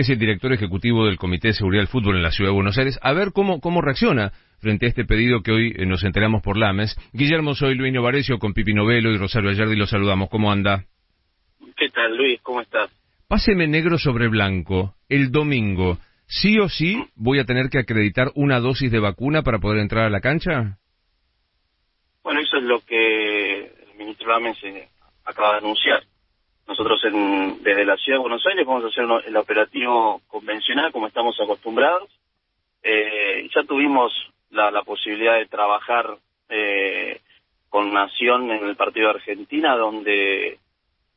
que es el director ejecutivo del Comité de Seguridad del Fútbol en la Ciudad de Buenos Aires, a ver cómo, cómo reacciona frente a este pedido que hoy eh, nos enteramos por Lames. Guillermo, soy Luis Novarecio con Pipi Novelo y Rosario Ayardi, los saludamos. ¿Cómo anda? ¿Qué tal, Luis? ¿Cómo estás? Páseme negro sobre blanco. El domingo, ¿sí o sí voy a tener que acreditar una dosis de vacuna para poder entrar a la cancha? Bueno, eso es lo que el ministro Lames eh, acaba de anunciar. Nosotros en, desde la Ciudad de Buenos Aires vamos a hacer el operativo convencional como estamos acostumbrados. Eh, ya tuvimos la, la, posibilidad de trabajar eh, con Nación en el partido de Argentina, donde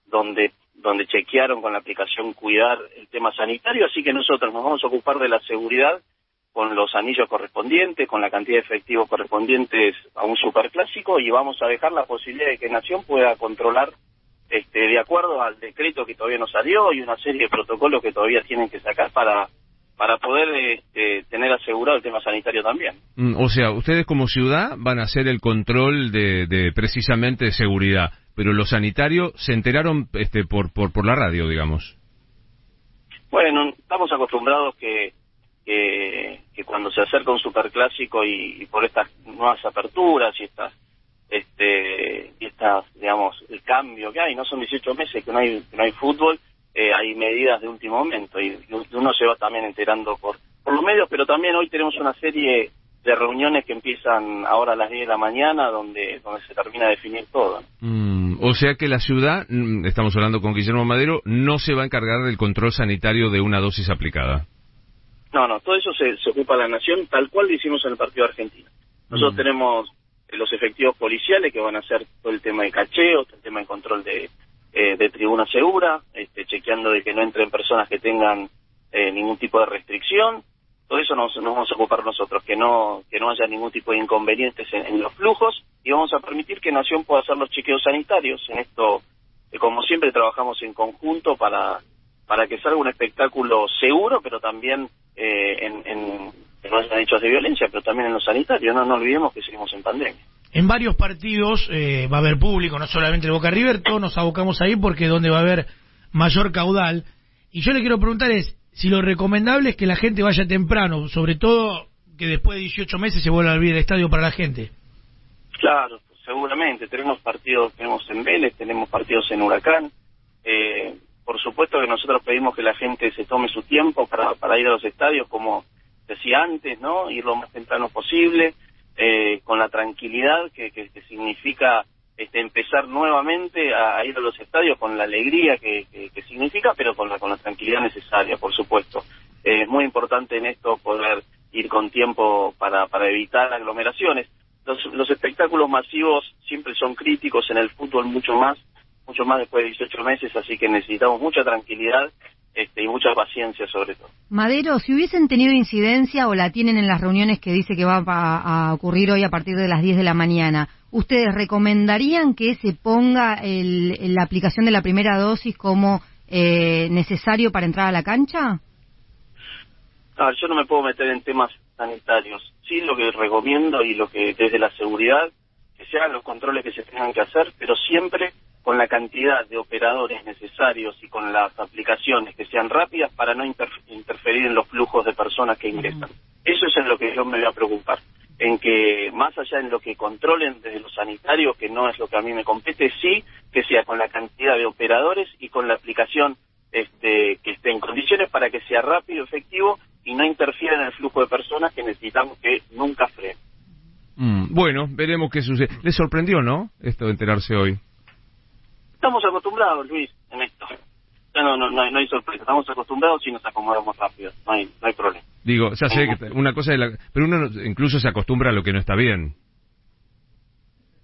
donde donde chequearon con la aplicación Cuidar el tema sanitario, así que nosotros nos vamos a ocupar de la seguridad con los anillos correspondientes, con la cantidad de efectivos correspondientes a un superclásico y vamos a dejar la posibilidad de que Nación pueda controlar este, de acuerdo al decreto que todavía no salió y una serie de protocolos que todavía tienen que sacar para para poder este, tener asegurado el tema sanitario también. Mm, o sea, ustedes como ciudad van a hacer el control de, de precisamente de seguridad, pero los sanitarios se enteraron este, por, por, por la radio, digamos. Bueno, estamos acostumbrados que, que, que cuando se acerca un superclásico y, y por estas nuevas aperturas y estas este estas digamos el cambio que hay no son 18 meses que no hay que no hay fútbol eh, hay medidas de último momento y uno se va también enterando por, por los medios, pero también hoy tenemos una serie de reuniones que empiezan ahora a las 10 de la mañana donde, donde se termina de definir todo. Mm, o sea que la ciudad, mm, estamos hablando con Guillermo Madero, no se va a encargar del control sanitario de una dosis aplicada. No, no, todo eso se, se ocupa la Nación tal cual lo hicimos en el partido argentino. Nosotros mm. tenemos los efectivos policiales que van a hacer todo el tema de cacheo, todo el tema de control de, eh, de tribuna segura, este, chequeando de que no entren personas que tengan eh, ningún tipo de restricción. Todo eso nos, vamos a ocupar nosotros, que no que no haya ningún tipo de inconvenientes en, los flujos y vamos a permitir que Nación pueda hacer los chequeos sanitarios. En esto, eh, como siempre, trabajamos en conjunto para para que salga un espectáculo seguro, pero también en, en, que no haya hechos de violencia, pero también en lo sanitario. No, no olvidemos que seguimos en pandemia. En varios partidos eh, va a haber público, no solamente el Boca River, todos nos abocamos ahí porque es donde va a haber mayor caudal. Y yo le quiero preguntar es si lo recomendable es que la gente vaya temprano, sobre todo que después de 18 meses se vuelva a abrir el estadio para la gente. Claro, seguramente. Tenemos partidos, tenemos en Vélez, tenemos partidos en Huracán. Eh, por supuesto que nosotros pedimos que la gente se tome su tiempo para, para ir a los estadios, como decía antes, ¿no? Ir lo más temprano posible eh, con la tranquilidad que, que, significa este, empezar nuevamente a, ir a los estadios con la alegría que, que, significa, pero con la, con la tranquilidad necesaria, por supuesto. Eh, es muy importante en esto poder ir con tiempo para, para evitar aglomeraciones. Los, los espectáculos masivos siempre son críticos en el fútbol mucho más, mucho más después de 18 meses, así que necesitamos mucha tranquilidad este, y mucha paciencia sobre todo. Madero, si hubiesen tenido incidencia o la tienen en las reuniones que dice que va a, ocurrir hoy a partir de las 10 de la mañana, ¿ustedes recomendarían que se ponga el, la aplicación de la primera dosis como eh, necesario para entrar a la cancha? yo no me puedo meter en temas sanitarios. Sí, lo que recomiendo y lo que desde la seguridad, que se hagan los controles que se tengan que hacer, pero siempre con la cantidad de operadores necesarios y con las aplicaciones que sean rápidas para no interferir en los flujos de personas que ingresan. Eso es en lo que yo me voy a preocupar, en que más allá en lo que controlen desde los sanitarios, que no es lo que a mí me compete, sí que sea con la cantidad de operadores y con la aplicación este, que esté en condiciones para que sea rápido, efectivo y no interfiera en el flujo de personas que necesitamos que nunca frene. Mm, bueno, veremos qué sucede. ¿Le sorprendió, no? Esto de enterarse hoy. Estamos acostumbrados, Luis, en esto. No, no, no, hay, no hay sorpresa. Estamos acostumbrados y nos acomodamos rápido. No hay, no hay problema. Digo, ya sé que una cosa es la... Pero uno incluso se acostumbra a lo que no está bien.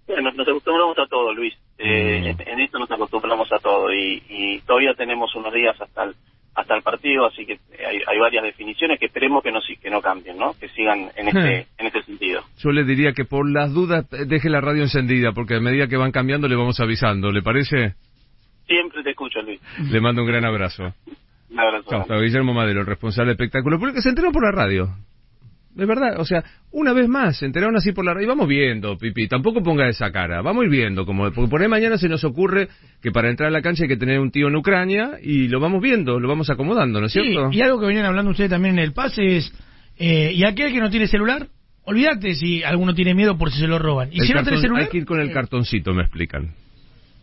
Bueno, nos acostumbramos a todo, Luis. Eh, mm. en, esto nos acostumbramos a todo y, y todavía tenemos unos días hasta el, hasta el partido, así que hay, hay, varias definiciones que esperemos que no que no cambien, ¿no? Que sigan en este en este sentido. Yo le diría que por las dudas deje la radio encendida, porque a medida que van cambiando le vamos avisando, ¿le parece? Siempre te escucho, Luis. Le mando un gran abrazo. Un abrazo. Chao, Guillermo Madero, responsable de espectáculo, porque se enteró por la radio. De verdad, o sea, una vez más, se enteraron así por la radio, y vamos viendo, Pipi, tampoco ponga esa cara, vamos a ir viendo, como, porque por ahí mañana se nos ocurre que para entrar a la cancha hay que tener un tío en Ucrania, y lo vamos viendo, lo vamos acomodando, ¿no es Sí, cierto? y algo que venían hablando ustedes también en el pase es, eh, ¿y aquel que no tiene celular? Olvídate si alguno tiene miedo por si se lo roban. ¿Y El si no tiene celular? Hay que ir con el cartoncito, me explican.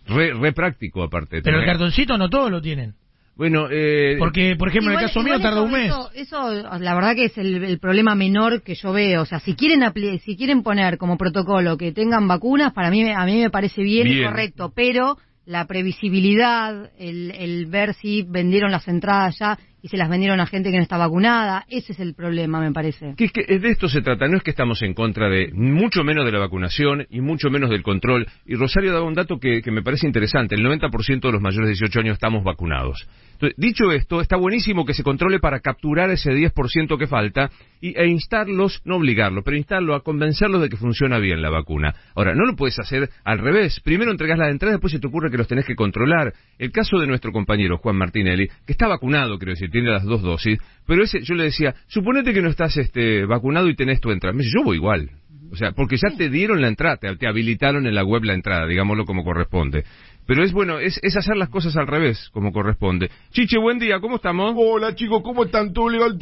Re, re práctico, aparte. Pero el cartoncito no todos lo tienen. Bueno, eh, Porque, por ejemplo, en el caso mío tarda eso- un mes. Eso, eso, la verdad que es el, el problema menor que yo veo. O sea, si quieren apli- si quieren poner como protocolo que tengan vacunas, para mí a mí me parece bien, y correcto, pero la previsibilidad, el, el ver si vendieron las entradas ya y se las vendieron a gente que no está vacunada, ese es el problema, me parece. Que es que de esto se trata, no es que estamos en contra de mucho menos de la vacunación y mucho menos del control. Y Rosario daba un dato que, me parece interesante, el 90% de los mayores de 18 años estamos vacunados. Entonces, dicho esto, está buenísimo que se controle para capturar ese 10% que falta y, e instarlos, no obligarlos, pero instarlo a convencerlos de que funciona bien la vacuna. Ahora, no lo puedes hacer al revés. Primero entregas la entrada, después se te ocurre que los tenés que controlar. El caso de nuestro compañero Juan Martinelli, que está vacunado, quiero decir, tiene las dos dosis, pero ese, yo le decía, suponete que no estás este, vacunado y tenés tu entrada. Me dice, yo voy igual. O sea, porque ya te dieron la entrada, te, te habilitaron en la web la entrada, digámoslo como corresponde. Pero es bueno, es, es hacer las cosas al revés, como corresponde. Chiche, buen día, ¿cómo estamos? Hola chicos, ¿cómo están? ¿Todo legal?